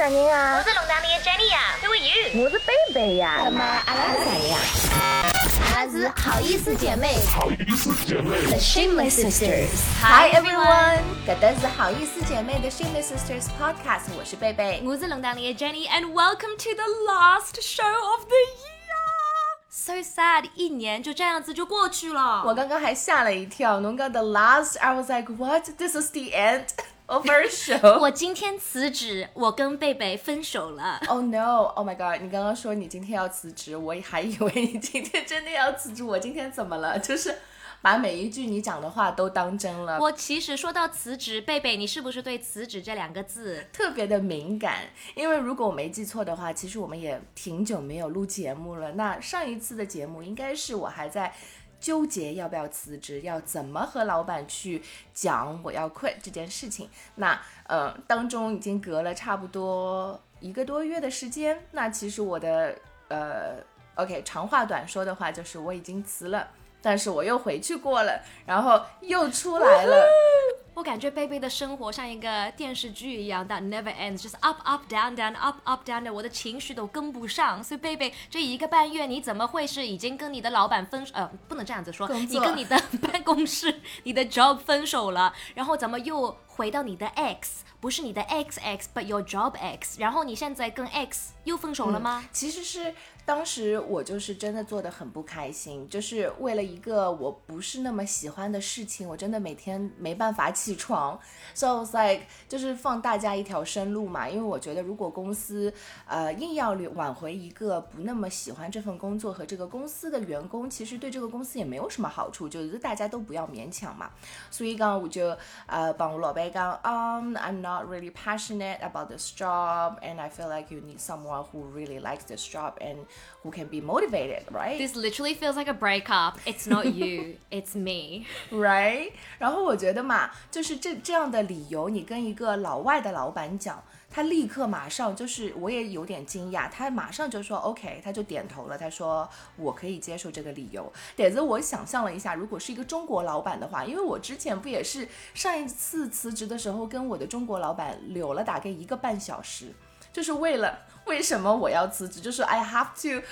啥人啊？我是龙当的 Jenny 呀，Who are you？我是贝贝呀。那么阿拉是谁呀？阿拉是好意思姐妹。好意思姐妹。The Shameless Sisters。Hi everyone，搿搭是好意思姐妹的 Shameless Sisters Podcast，我是贝贝。我是龙当的 Jenny，and welcome to the last show of the year. So sad，一年就这样子就过去了。我刚刚还吓了一跳，侬讲 the last，I was like what？This is the end。 Over show，我今天辞职，我跟贝贝分手了。Oh no！Oh my god！你刚刚说你今天要辞职，我还以为你今天真的要辞职。我今天怎么了？就是把每一句你讲的话都当真了。我其实说到辞职，贝贝，你是不是对辞职这两个字特别的敏感？因为如果我没记错的话，其实我们也挺久没有录节目了。那上一次的节目应该是我还在。纠结要不要辞职，要怎么和老板去讲我要 quit 这件事情。那呃，当中已经隔了差不多一个多月的时间。那其实我的呃，OK，长话短说的话就是我已经辞了，但是我又回去过了，然后又出来了。我感觉贝贝的生活像一个电视剧一样的，never ends，就是 up up down down up up down 的，我的情绪都跟不上。所以贝贝这一个半月，你怎么会是已经跟你的老板分？呃，不能这样子说，你跟你的办公室、你的 job 分手了，然后怎么又回到你的 x？不是你的 x x，but your job x。然后你现在跟 x 又分手了吗？其实是。当时我就是真的做的很不开心，就是为了一个我不是那么喜欢的事情，我真的每天没办法起床。So I was like，就是放大家一条生路嘛，因为我觉得如果公司呃硬要挽回一个不那么喜欢这份工作和这个公司的员工，其实对这个公司也没有什么好处，就是大家都不要勉强嘛。所以刚我就呃帮我老板讲，Um I'm not really passionate about this job and I feel like you need someone who really likes this job and who can be motivated, right? This literally feels like a breakup. It's not you, it's me, right? 然后我觉得嘛，就是这这样的理由，你跟一个老外的老板讲，他立刻马上就是，我也有点惊讶，他马上就说 OK，他就点头了，他说我可以接受这个理由。点子我想象了一下，如果是一个中国老板的话，因为我之前不也是上一次辞职的时候跟我的中国老板柳了大概一个半小时，就是为了。为什么我要辞职？就是 I have to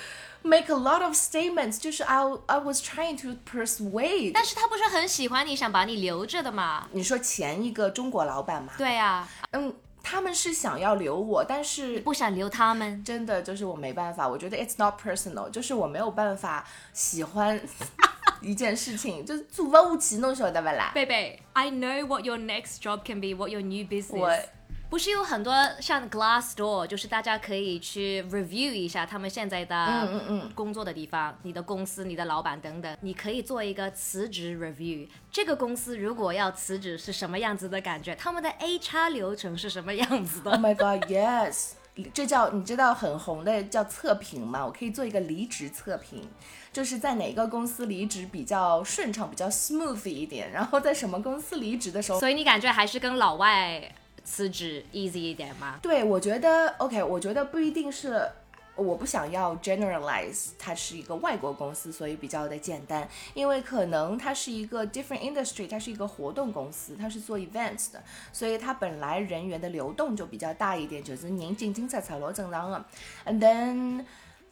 make a lot of statements，就是 I I was trying to persuade。但是他不是很喜欢你，想把你留着的吗？你说前一个中国老板吗？对呀，嗯，他们是想要留我，但是不想留他们。真的就是我没办法，我觉得 it's not personal，就是我没有办法喜欢一件事情，就是做不起，弄晓得不啦？贝贝，I know what your next job can be, what your new business。 不是有很多像 Glassdoor，就是大家可以去 review 一下他们现在的工作的地方，你的公司、你的老板等等，你可以做一个辞职 review。这个公司如果要辞职是什么样子的感觉？他们的 HR 流程是什么样子的？Oh my god, yes！这叫你知道很红的叫测评吗？我可以做一个离职测评，就是在哪个公司离职比较顺畅、比较 smooth 一点，然后在什么公司离职的时候，所以你感觉还是跟老外。辞职 easy 一点吗？对，我觉得 OK，我觉得不一定是，我不想要 generalize，它是一个外国公司，所以比较的简单，因为可能它是一个 different industry，它是一个活动公司，它是做 events 的，所以它本来人员的流动就比较大一点，就是人进进出出老正常的，and then。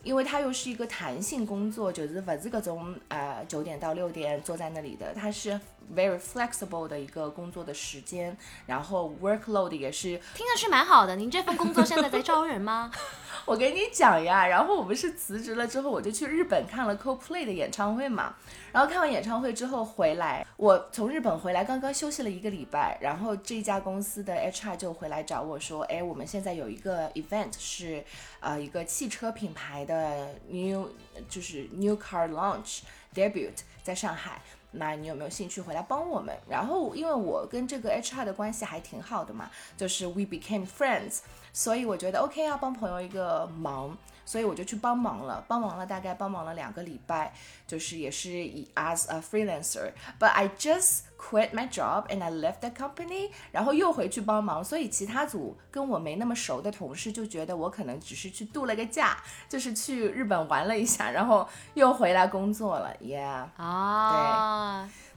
因为它又是一个弹性工作，就是不是各种呃九点到六点坐在那里的，它是 very flexible 的一个工作的时间，然后 workload 也是听上去蛮好的。您这份工作现在在招人吗？我给你讲呀，然后我不是辞职了之后，我就去日本看了 Coldplay 的演唱会嘛。然后看完演唱会之后回来，我从日本回来，刚刚休息了一个礼拜，然后这家公司的 HR 就回来找我说，哎，我们现在有一个 event 是，呃，一个汽车品牌的 new 就是 new car launch debut 在上海。那你有没有兴趣回来帮我们？然后因为我跟这个 HR 的关系还挺好的嘛，就是 we became friends，所以我觉得 OK 要，帮朋友一个忙。所以我就去帮忙了，帮忙了大概帮忙了两个礼拜，就是也是以 as a freelancer。But I just quit my job and I left the company，然后又回去帮忙。所以其他组跟我没那么熟的同事就觉得我可能只是去度了个假，就是去日本玩了一下，然后又回来工作了。Yeah，啊，对。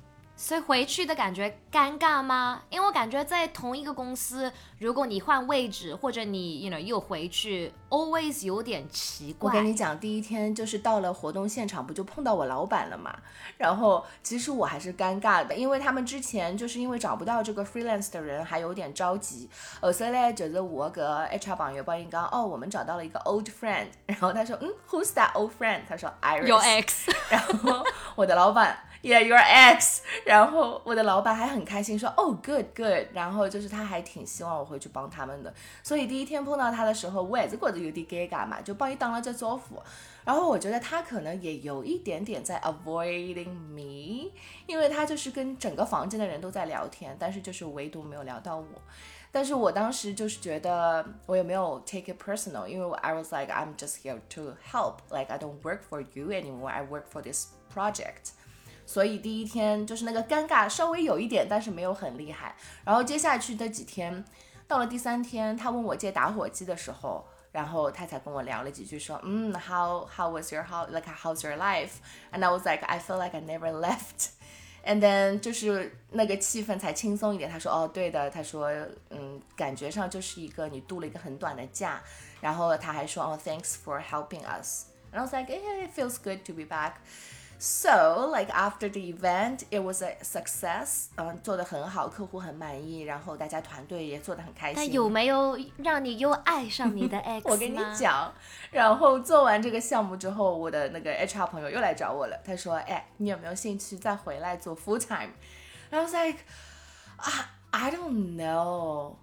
所以回去的感觉尴尬吗？因为我感觉在同一个公司，如果你换位置或者你 you know 又回去，always 有点奇怪。我跟你讲，第一天就是到了活动现场，不就碰到我老板了嘛？然后其实我还是尴尬的，因为他们之前就是因为找不到这个 freelance 的人，还有点着急。呃，所以呢，就是我个 HR 朋友帮你讲，哦，我们找到了一个 old friend。然后他说，嗯，Who's that old friend？他说 Iris，Your ex。然后我的老板。Yeah, your ex。然后我的老板还很开心说，哦，good good。然后就是他还挺希望我回去帮他们的。所以第一天碰到他的时候，我也是觉得有点尴尬嘛，就帮你当了这招呼。然后我觉得他可能也有一点点在 avoiding me，因为他就是跟整个房间的人都在聊天，但是就是唯独没有聊到我。但是我当时就是觉得我也没有 take it personal，因为我 I was like I'm just here to help，like I don't work for you anymore，I work for this project。所以第一天就是那个尴尬稍微有一点，但是没有很厉害。然后接下去的几天，到了第三天，他问我借打火机的时候，然后他才跟我聊了几句，说，嗯，How how was your how like how's your life？And I was like I feel like I never left。And then 就是那个气氛才轻松一点。他说，哦，对的，他说，嗯，感觉上就是一个你度了一个很短的假。然后他还说，哦，Thanks for helping us。And I was like, it feels good to be back。So, like after the event, it was a success. 嗯，做的很好，客户很满意，然后大家团队也做的很开心。但有没有让你又爱上你的 ex？我跟你讲，然后做完这个项目之后，我的那个 HR 朋友又来找我了。他说：“哎，你有没有兴趣再回来做 full time？” I was like, I don't know.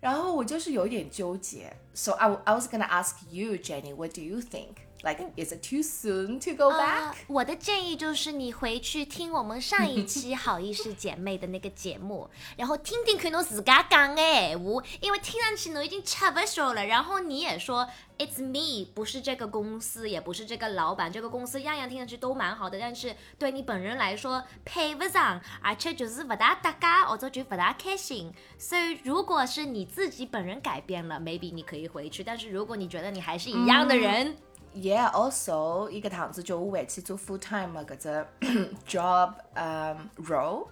然后我就是有点纠结。So I I was gonna ask you, Jenny, what do you think? Like, is it too soon to go back？我的建议就是你回去听我们上一期好意思姐妹的那个节目，然后听听看侬自家讲哎，我因为听上去侬已经吃不消了，然后你也说 it's me，不是这个公司，也不是这个老板，这个公司样样听上去都蛮好的，但是对你本人来说配不上，而且就是不大搭嘎，或者就不大开心。所以如果是你自己本人改变了，maybe 你可以回去，但是如果你觉得你还是一样的人。Yeah, also 一个堂子就我回去做 full time 搿只 job um role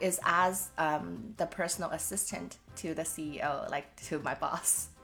is as um the personal assistant to the CEO, like to my boss.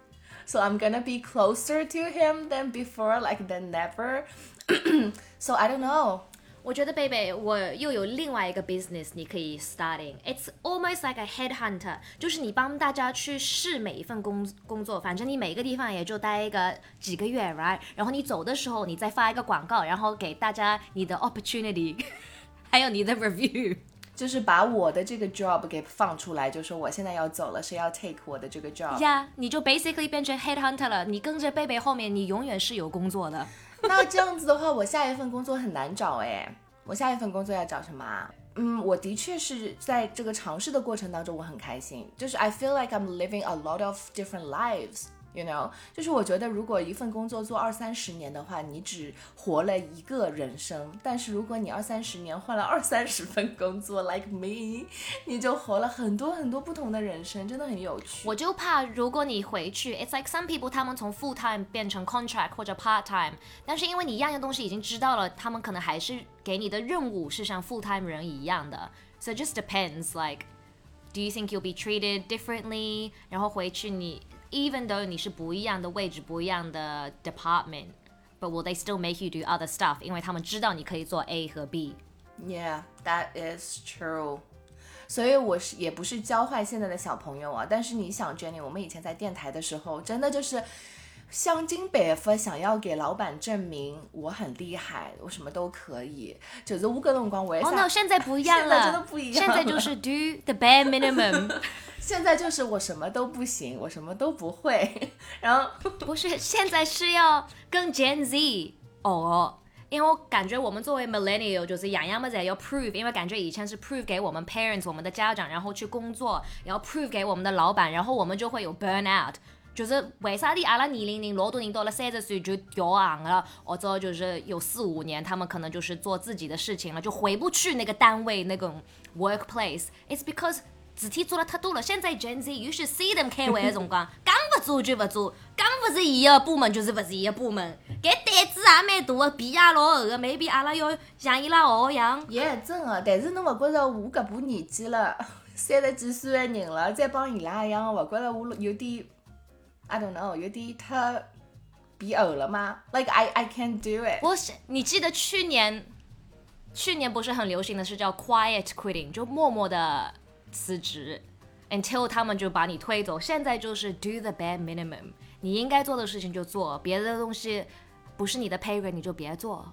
So I'm gonna be closer to him than before, like than never. so I don't know. 我觉得贝贝，我又有另外一个 business 你可以 starting。It's almost like a headhunter，就是你帮大家去试每一份工工作，反正你每个地方也就待一个几个月，right？然后你走的时候，你再发一个广告，然后给大家你的 opportunity，还有你的 review，就是把我的这个 job 给放出来，就说我现在要走了，谁要 take 我的这个 job？呀，你就 basically 变成 headhunter 了，你跟着贝贝后面，你永远是有工作的。那这样子的话，我下一份工作很难找哎。我下一份工作要找什么？嗯，我的确是在这个尝试的过程当中，我很开心。就是 I feel like I'm living a lot of different lives。You know，就是我觉得，如果一份工作做二三十年的话，你只活了一个人生；但是如果你二三十年换了二三十份工作，like me，你就活了很多很多不同的人生，真的很有趣。我就怕，如果你回去，it's like some people 他们从 full time 变成 contract 或者 part time，但是因为你样样东西已经知道了，他们可能还是给你的任务是像 full time 人一样的。So it just depends, like, do you think you'll be treated differently？然后回去你。 even though 你是不一样的位置、不一样的 department，but will they still make you do other stuff？因为他们知道你可以做 A 和 B。Yeah, that is true. 所以我是也不是教坏现在的小朋友啊，但是你想，Jenny，我们以前在电台的时候，真的就是。 香精百发，想要给老板证明我很厉害，我什么都可以。就是五个辰光为啥？哦，那现在不一样了，现在真的不一样。现在就是 do the bare minimum。现在就是我什么都不行，我什么都不会。然后 不是，现在是要跟 Gen Z 哦，因为我感觉我们作为 millennial 就是样样么子要 prove，因为感觉以前是 prove 给我们 parents 我们的家长，然后去工作，然后 prove 给我们的老板，然后我们就会有 burn out。就是为啥的阿拉年龄人老多人到了三十岁就调行了，或者就是有四五年，他们可能就是做自己的事情了，就回不去那个单位那种 workplace。It's because 事体做了太多了。现在 Gen Z，you should see them 开会的辰光，讲不做就勿做，讲勿是伊个部门就是勿是伊个部门。搿胆子也蛮大个，皮也老厚个，maybe 阿拉要像伊拉学样。耶，真个，但是侬勿觉着我搿把年纪了，三十几岁个人了，再帮伊拉一样，勿觉着我有点 ，I don't know，有点太皮厚了吗？Like I I can't do it。我是你记得去年，去年不是很流行的是叫 quiet quitting，就默默的辞职，until 他们就把你推走。现在就是 do the bare minimum，你应该做的事情就做，别的东西不是你的 pay grade 你就别做。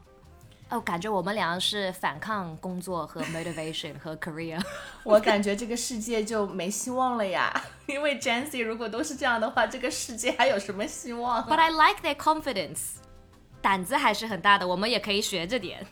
哦，感觉我们俩是反抗工作和 motivation 和 career。我感觉这个世界就没希望了呀，因为 Jancy 如果都是这样的话，这个世界还有什么希望 But I like their confidence，胆子还是很大的，我们也可以学着点。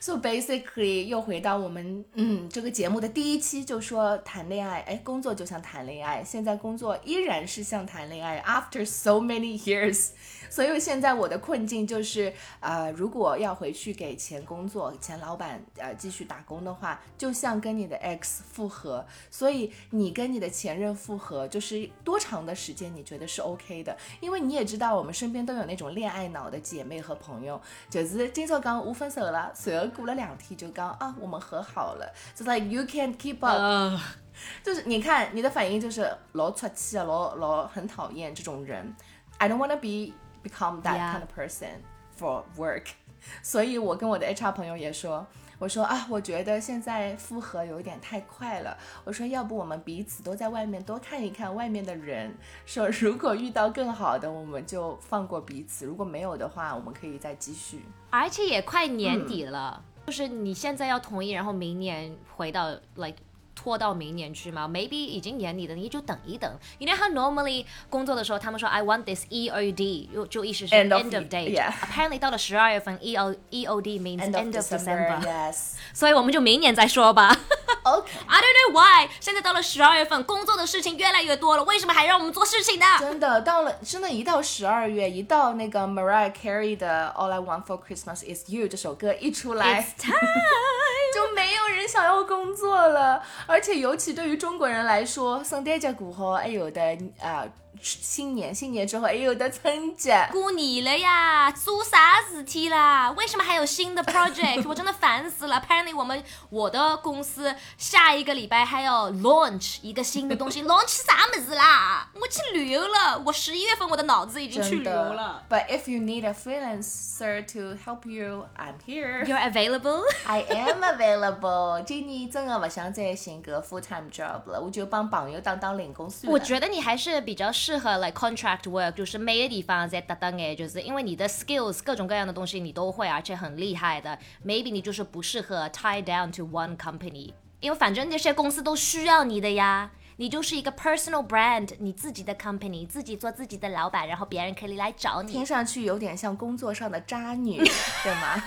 So basically，又回到我们嗯这个节目的第一期，就说谈恋爱，哎，工作就像谈恋爱，现在工作依然是像谈恋爱，after so many years。所以现在我的困境就是，呃，如果要回去给前工作、前老板呃继续打工的话，就像跟你的 ex 复合。所以你跟你的前任复合，就是多长的时间你觉得是 OK 的？因为你也知道，我们身边都有那种恋爱脑的姐妹和朋友，就是今朝讲我分手了，随后过了两天就讲啊我们和好了，就 like you can't keep up，、呃，就是你看你的反应就是老出气啊，老老很讨厌这种人。I don't wanna be become that kind of person for work，所以我跟我的 HR 朋友也说。我说啊，我觉得现在复合有一点太快了。我说，要不我们彼此都在外面多看一看外面的人。说如果遇到更好的，我们就放过彼此；如果没有的话，我们可以再继续。而且也快年底了，就是你现在要同意，然后明年回到 like 拖到明年去吗？Maybe 已经年底的，你就等一等。You know how normally 工作的时候，他们说 I want this EOD，就就意思是 End of date。yeah. Apparently 到了十二月份，EO EOD means End of December，yes. 所以我们就明年再说吧。OK，I don't know why，现在到了十二月份，工作的事情越来越多了，为什么还让我们做事情呢？真的到了，真的，一到十二月，一到那个 Mariah Carey 的《All I Want for Christmas Is You》这首歌一出来 It's，time。就没有人想要工作了。而且尤其对于中国人来说，圣诞节过后还有的啊、呃新年，新年之后还有的春节。过年了呀，做啥事体啦？为什么还有新的 project？我真的烦死了。Apparently，我们我的公司下一个礼拜还要 launch 一个新的东西，launch 啥么子啦？我去旅游了，我十一月份我的脑子已经去旅游了。But if you need a freelancer to help you, I'm here. You're available？I am available. 今年真的不想再寻个 full time job 了，我就帮朋友当当零工算了。我觉得你还是比较适合 like contract work，就是每个地方在打打哎，就是因为你的 skills 各种各样的东西你都会，而且很厉害的。Maybe 你就是不适合 tie down to one company，因为反正那些公司都需要你的呀。你就是一个 personal brand，你自己的 company，自己做自己的老板，然后别人可以来找你听。上去有点像工作上的渣女，对吗？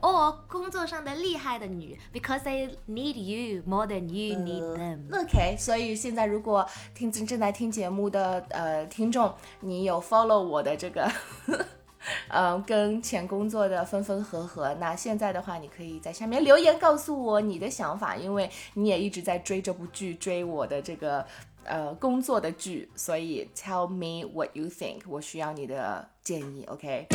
哦，工作上的厉害的女，because they need you more than you need them。OK，所以现在如果听正正在听节目的呃听众，你有 follow 我的这个。嗯，跟前工作的分分合合，那现在的话，你可以在下面留言告诉我你的想法，因为你也一直在追这部剧，追我的这个呃工作的剧，所以 tell me what you think，我需要你的建议，OK？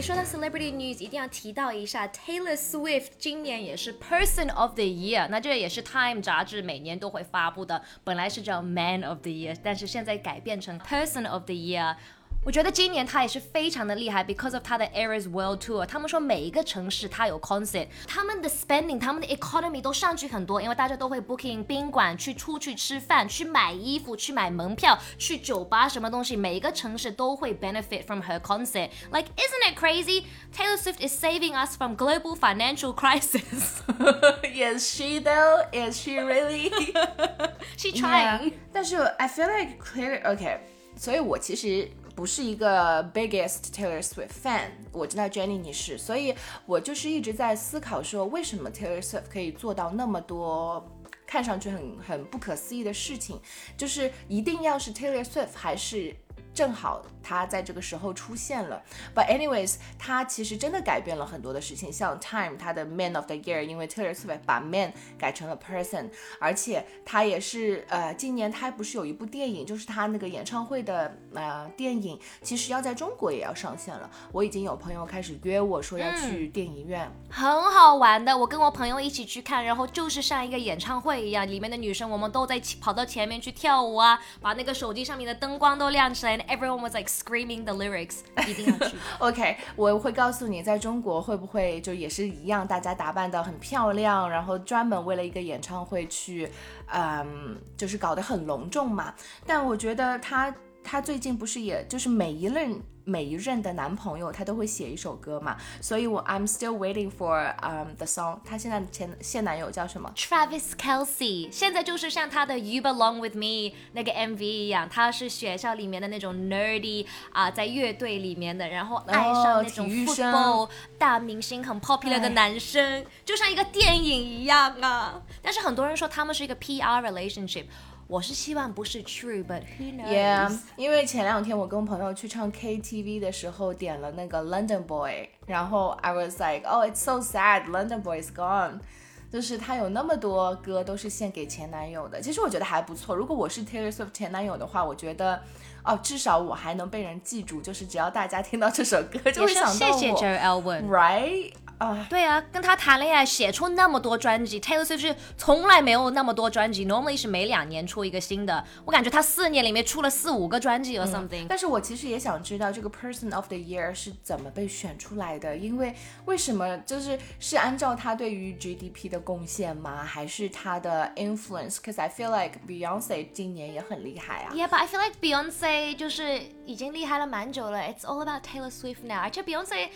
说到 celebrity news，一定要提到一下 Taylor Swift，今年也是 Person of the Year，那这也是 Time 杂志每年都会发布的，本来是叫 Man of the Year，但是现在改变成 Person of the Year。我觉得今年他也是非常的厉害，because of 他的 Eras World Tour。他们说每一个城市他有 concert，他们的 spending，他们的 economy 都上去很多，因为大家都会 booking 宾馆，去出去吃饭，去买衣服，去买门票，去酒吧，什么东西，每一个城市都会 benefit from her concert。Like isn't it crazy? Taylor Swift is saving us from global financial crisis. Is she though? Is she really? She Yeah. trying. 但是 I feel like clear OK，所以我其实 不是一个 biggest Taylor Swift fan。我知道 Jenny 你是，所以我就是一直在思考说，为什么 Taylor Swift 可以做到那么多。看上去很很不可思议的事情，就是一定要是 Taylor Swift 还是正好他在这个时候出现了。But anyways，他其实真的改变了很多的事情，像 Time 他的 Man of the Year，因为 Taylor Swift 把 Man 改成了 Person，而且他也是呃，今年他不是有一部电影，就是他那个演唱会的呃电影，其实要在中国也要上线了。我已经有朋友开始约我说要去电影院，很好玩的。我跟我朋友一起去看，然后就是像一个演唱会一样，里面的女生我们都在跑到前面去跳舞啊，把那个手机上面的灯光都亮起来，everyone was like screaming the lyrics，一定要去。OK，我会告诉你，在中国会不会就也是一样，大家打扮得很漂亮，然后专门为了一个演唱会去，嗯，就是搞得很隆重嘛。但我觉得他他最近不是也就是每一任。每一任的男朋友她都会写一首歌嘛，所以我 I'm still waiting for um the song。她现在前现男友叫什么？Travis Kelsey。现在就是像她的 You Belong With Me 那个 MV 一样，他是学校里面的那种 nerdy 啊，在乐队里面的，然后爱上那种 football 大明星很 popular 的男生，就像一个电影一样啊。但是很多人说他们是一个 PR relationship。我是希望不是 true，but who knows？Yeah，因为前两天我跟朋友去唱 KTV 的时候点了那个 London Boy，然后 I was like，oh it's so sad，London Boy is gone。就是他有那么多歌都是献给前男友的，其实我觉得还不错。如果我是 Taylor Swift 前男友的话，我觉得。哦，至少我还能被人记住，就是只要大家听到这首歌，就会想到我。谢谢 Jerry Elwin，right？啊，对啊，跟他谈恋爱，写出那么多专辑，Taylor Swift 是从来没有那么多专辑，normally 是每两年出一个新的。我感觉他四年里面出了四五个专辑 or something。但是我其实也想知道这个 Person of the Year 是怎么被选出来的，因为为什么就是是按照他对于 GDP 的贡献吗？还是他的 influence？Cause I feel like Beyonce 今年也很厉害啊。Yeah，but I feel like Beyonce 就是已经厉害了蛮久了。It's all about Taylor Swift now。而且 Beyonce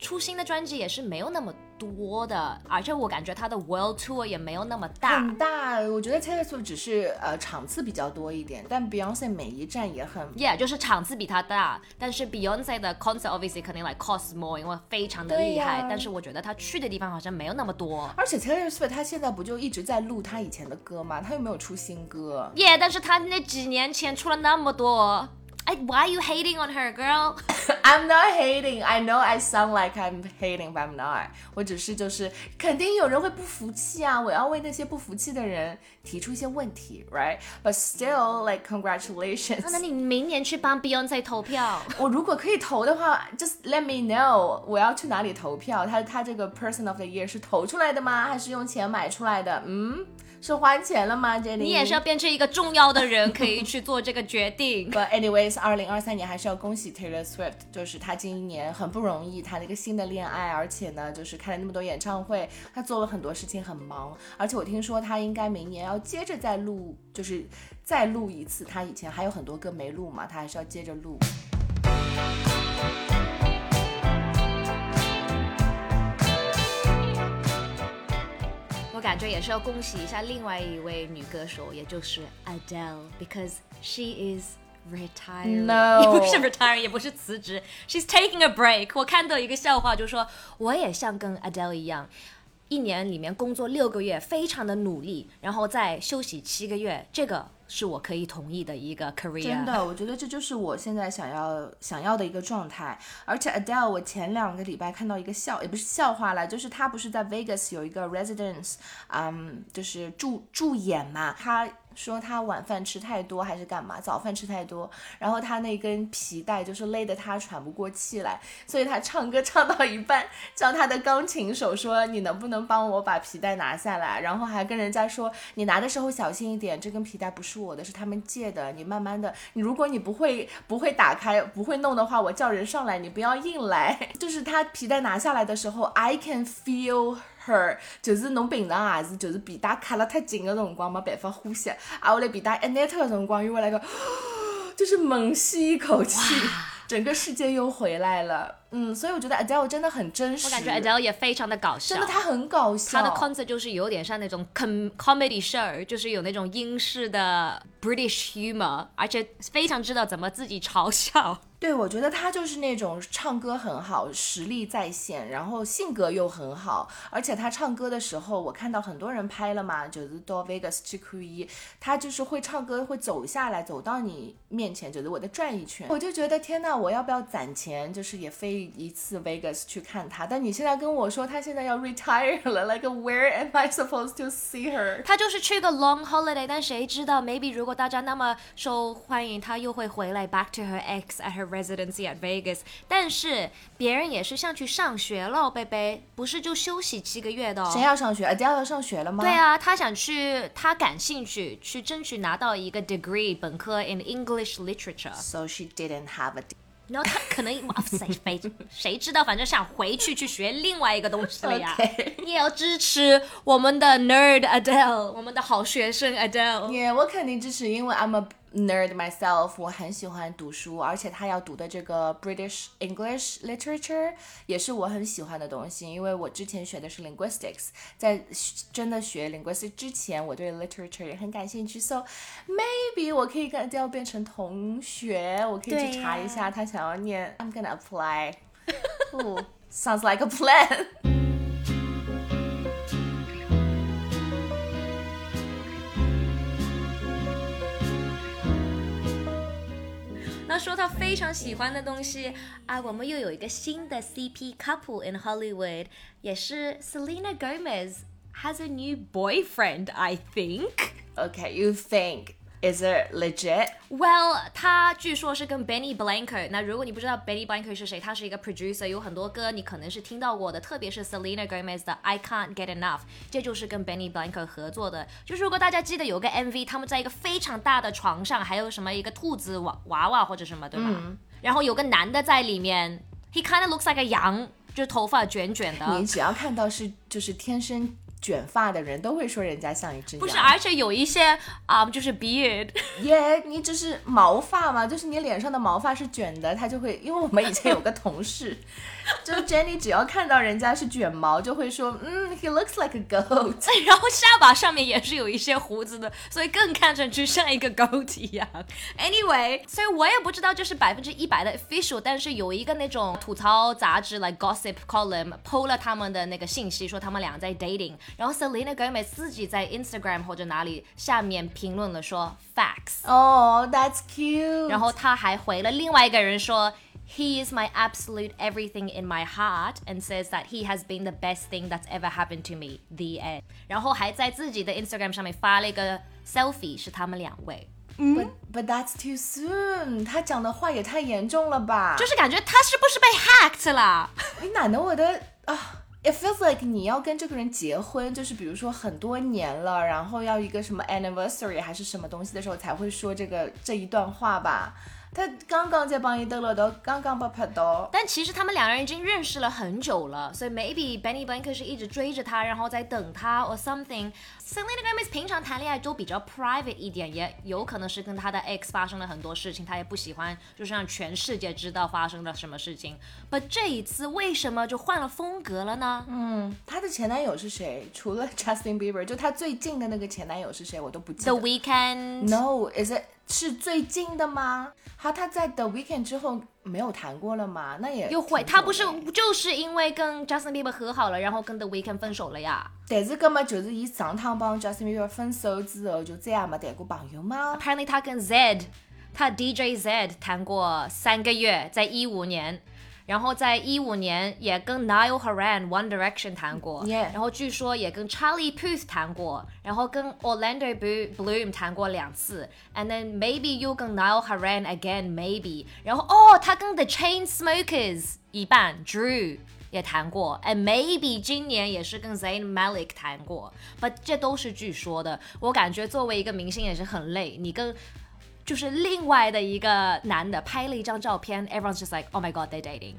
出新的专辑也是没有那么多的，而且我感觉他的 World Tour 也没有那么大。很大，我觉得 Taylor Swift 只是呃场次比较多一点，但 Beyonce 每一站也很，Yeah，就是场次比他大。但是 Beyonce 的 concert obviously 肯定 like cost more，因为非常的厉害。但是我觉得他去的地方好像没有那么多。而且 Taylor Swift 他现在不就一直在录他以前的歌吗？他又没有出新歌。Yeah，但是他那几年前出了那么多。哎，Why are you hating on her, girl? I'm not hating. I know I sound like I'm hating, but I'm not. 我只是就是肯定有人会不服气啊！我要为那些不服气的人提出一些问题，right? But still, like congratulations. 那你明年去帮 Beyonce 投票？我如果可以投的话，just let me know. 我要去哪里投票？他他这个 Person of the Year 是投出来的吗？还是用钱买出来的？嗯。 是花钱了吗？你也是要变成一个重要的人，可以去做这个决定。But anyways，二零二三年还是要恭喜 Taylor Swift，就是他今年很不容易谈了一个新的恋爱，而且呢，就是开了那么多演唱会，他做了很多事情，很忙。而且我听说他应该明年要接着再录，就是再录一次。他以前还有很多歌没录嘛，他还是要接着录。我感觉也是要恭喜一下另外一位女歌手，也就是 Adele，because she is retiring，也不是 retiring，也不是辞职，she's taking a break。我看到一个笑话，就说我也像跟 Adele 一样，一年里面工作六个月，非常的努力，然后再休息七个月，这个。是我可以同意的一个 career。真的，我觉得这就是我现在想要想要的一个状态。而且 Adele，我前两个礼拜看到一个笑，也不是笑话了，就是他不是在 Vegas 有一个 residence，嗯，就是驻驻演嘛，他。说他晚饭吃太多还是干嘛？早饭吃太多，然后他那根皮带就是勒得他喘不过气来，所以他唱歌唱到一半，叫他的钢琴手说：“你能不能帮我把皮带拿下来？”然后还跟人家说：“你拿的时候小心一点，这根皮带不是我的，是他们借的。你慢慢的，你如果你不会不会打开不会弄的话，我叫人上来，你不要硬来。”就是他皮带拿下来的时候，I can feel。Her 就是侬平常也是就是皮带卡了太紧的辰光没办法呼吸，啊，我来皮带一拿脱的辰光，又会来个，就是猛吸一口气，整个世界又回来了。嗯，所以我觉得 Adele 真的很真实。我感觉 Adele 也非常的搞笑，真的她很搞笑。她的 concert 就是有点像那种 com comedy show，就是有那种英式的 British humor，而且非常知道怎么自己嘲笑。对，我觉得他就是那种唱歌很好，实力在线，然后性格又很好，而且他唱歌的时候，我看到很多人拍了嘛，就是到 Vegas 去可以，他就是会唱歌，会走下来，走到你面前，觉得我在转一圈，我就觉得天呐，我要不要攒钱，就是也飞一次 Vegas 去看他？但你现在跟我说他现在要 retire 了，like where am I supposed to see her？他就是去个 long holiday，但谁知道，maybe 如果大家那么受欢迎，他又会回来 back to her ex at her residency at Vegas。但是别人也是像去上学了，贝贝不是就休息七个月的、哦。谁要上学？Adele 要上学了吗？对啊，他想去，他感兴趣去争取拿到一个 degree 本科 in English literature。So she didn't have a 然后他可能哇塞谁谁知道，反正想回去去学另外一个东西了呀。你也要支持我们的 nerd Adele，我们的好学生 Adele。耶我肯定支持，因为 I'm a nerd myself，我很喜欢读书，而且他要读的这个 British English Literature 也是我很喜欢的东西，因为我之前学的是 linguistics，在真的学 linguistics 之前，我对 literature 也很感兴趣，so maybe 我可以跟 Adele 变成同学，我可以去查一下他想要念，I'm gonna apply。Ooh, sounds like a plan. 那说他非常喜欢的东西啊，我们又有一个新的 CP couple in Hollywood，也是 Selena Gomez has a new boyfriend, I think. Okay, you think Is it legit? Well，他据说是跟 Benny Blanco。那如果你不知道 Benny Blanco 是谁，他是一个 producer，有很多歌你可能是听到过的，特别是 Selena Gomez 的 I Can't Get Enough，这就是跟 Benny Blanco 合作的。就是如果大家记得有个 MV，他们在一个非常大的床上，还有什么一个兔子娃娃娃或者什么，对吧？然后有个男的在里面，He kind of looks like a 羊，就是头发卷卷的。你只要看到是就是天生卷发的人，都会说人家像一只羊。不是，而且有一些啊就是 beard，耶你只是毛发嘛，就是你脸上的毛发是卷的，他就会，因为我们以前有个同事，就是 Jenny 只要看到人家是卷毛，就会说，嗯，he looks like a goat。然后下巴上面也是有一些胡子的，所以更看上去像一个 goat 一样。Anyway，所以我也不知道这是百分之一百的 official，但是有一个那种吐槽杂志 like gossip column PO 了他们的那个信息，说他们俩在 dating，然后 Selena Gomez 自己在 Instagram 或者哪里下面评论了说 facts，哦、t h a t s cute。然后他还回了另外一个人说。He is my absolute everything in my heart and says that he has been the best thing that's ever happened to me. The end. 然后还在自己的 Instagram 上面发了一个 selfie，是他们两位， But but that's too soon。他讲的话也太严重了吧？就是感觉他是不是被 hacked 了？你哪能我的啊？It feels like 你要跟这个人结婚，就是比如说很多年了，然后要一个什么 anniversary 还是什么东西的时候才会说这个这一段话吧。 他刚刚在帮伊登了都刚刚被拍到。但其实他们两人已经认识了很久了，所以 maybe Benny Blanco 是一直追着他，然后在等他 or something。Selena Gomez 平常谈恋爱都比较 private 一点，也有可能是跟她的 ex 发生了很多事情，她也不喜欢就是让全世界知道发生了什么事情。But 这一次为什么就换了风格了呢？嗯，她的前男友是谁？除了 Justin Bieber，就她最近的那个前男友是谁？我都不记得 The 得。Weeknd，No，is it 是最近的吗？好，她在 The Weeknd 之后没有谈过了吗？那也又会，他不是就是因为跟 Justin Bieber 和好了，然后跟 The Weeknd 分手了呀但是根本就是伊上趟帮 Justin Bieber 分手之后，就再也没谈过朋友吗？？Apparently 他跟 Zed，他 DJ Zed 谈过三个月，在一五年。然后在一五年也跟 Niall Horan One Direction 谈过然后据说也跟 Charlie Puth 谈过，然后跟 Orlando Blo- Bloom 谈过两次，and then maybe 又跟 Niall Horan again maybe，然后哦，他跟 The Chainsmokers 一半 Drew 也谈过，and maybe 今年也是跟 Zayn Malik 谈过，but 这都是据说的。我感觉作为一个明星也是很累，你跟就是另外的一个男的拍了一张照片，everyone's just like oh my god they're dating，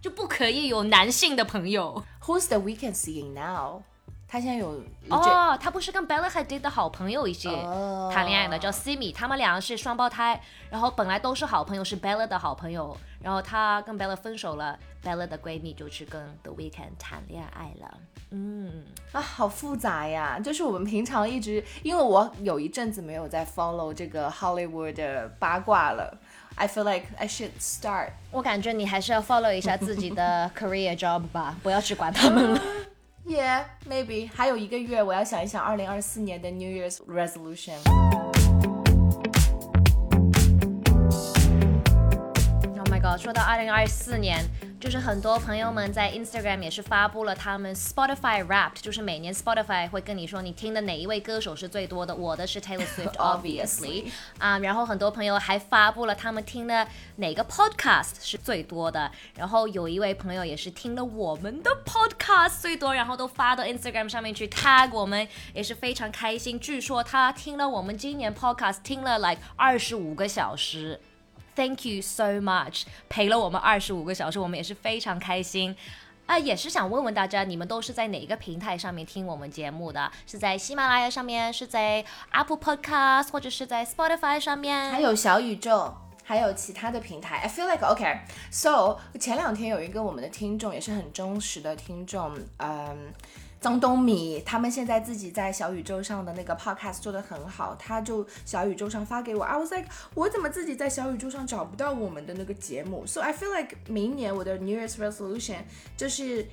就不可以有男性的朋友。 Who's the Weeknd seeing now？ 他现在有哦，他不是跟 Bella Hadid 的好朋友一起哦谈恋爱的，叫 Simi，他们两个是双胞胎，然后本来都是好朋友，是 Bella 的好朋友，然后他跟 Bella 分手了，Bella 的闺蜜就去跟 The Weeknd 谈恋爱了。嗯，啊，好复杂呀！就是我们平常一直，因为我有一阵子没有在 follow 这个 Hollywood 的八卦了。I feel like I should start。我感觉你还是要 follow 一下自己的 career job 吧，不要去管他们了。Yeah, maybe。还有一个月，我要想一想二零二四年的 New Year's resolution。Oh my god！说到二零二四年，就是很多朋友们在 Instagram 也是发布了他们 Spotify Wrapped，就是每年 Spotify 会跟你说你听的哪一位歌手是最多的，我的是 Taylor Swift，obviously 啊、然后很多朋友还发布了他们听的哪个 podcast 是最多的，然后有一位朋友也是听了我们的 podcast 最多，然后都发到 Instagram 上面去 tag 我们，也是非常开心。据说他听了我们今年 podcast 听了 like 二十五个小时。Thank you so much，陪了我们二十五个小时，我们也是非常开心。啊、也是想问问大家，你们都是在哪个平台上面听我们节目的？是在喜马拉雅上面，是在 Apple Podcast，或者是在 Spotify 上面？还有小宇宙，还有其他的平台。I feel like OK。So 前两天有一个我们的听众，也是很忠实的听众，嗯。张东米他们现在自己在小宇宙上的那个 podcast 做的很好，他就小宇宙上发给我，I was like，我怎么自己在小宇宙上找不到我们的那个节目？So I feel like 明年我的 New Year's resolution 就是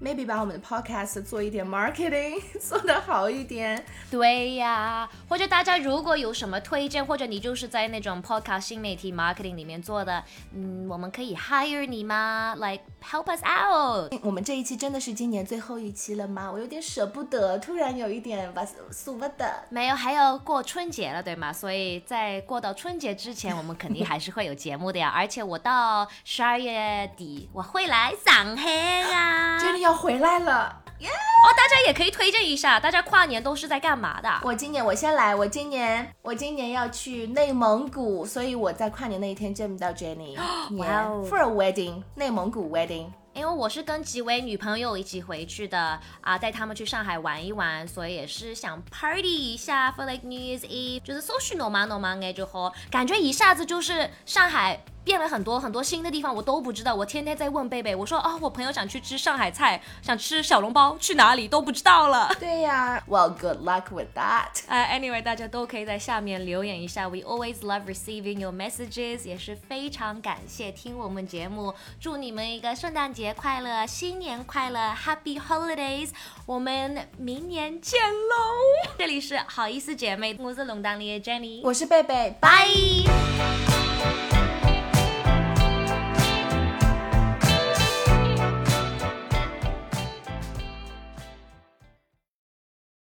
maybe 把我们的 podcast 做一点 marketing，做得好一点。对呀，或者大家如果有什么推荐，或者你就是在那种 podcast 新媒体 marketing 里面做的，嗯，我们可以 hire 你吗？Like help us out。我们这一期真的是今年最后一期了吗？我有点舍不得，突然有一点把舍不得。没有，还要过春节了，对吗？所以在过到春节之前，我们肯定还是会有节目的呀。而且我到十二月底我会来上海呀。真的要回来了。哦，大家也可以推荐一下，大家跨年都是在干嘛的？我今年我先来，我今年我今年要去内蒙古，所以我在跨年那一天见不到 Jenny。哇哦 For a wedding，内蒙古 wedding。因为我是跟几位女朋友一起回去的啊，带他们去上海玩一玩，所以也是想 party 一下，for like New Year's Eve，就是 social normal normal 哎就好，感觉一下子就是上海。变了很多很多新的地方，我都不知道。我天天在问贝贝，我说啊、我朋友想去吃上海菜，想吃小笼包，去哪里都不知道了。对呀，Well, good luck with that。呃、a n y w a y 大家都可以在下面留言一下。We always love receiving your messages，也是非常感谢听我们节目。祝你们一个圣诞节快乐，新年快乐，Happy Holidays！我们明年见喽！这里是好意思姐妹，我是龙当里的 Jenny，我是贝贝，拜。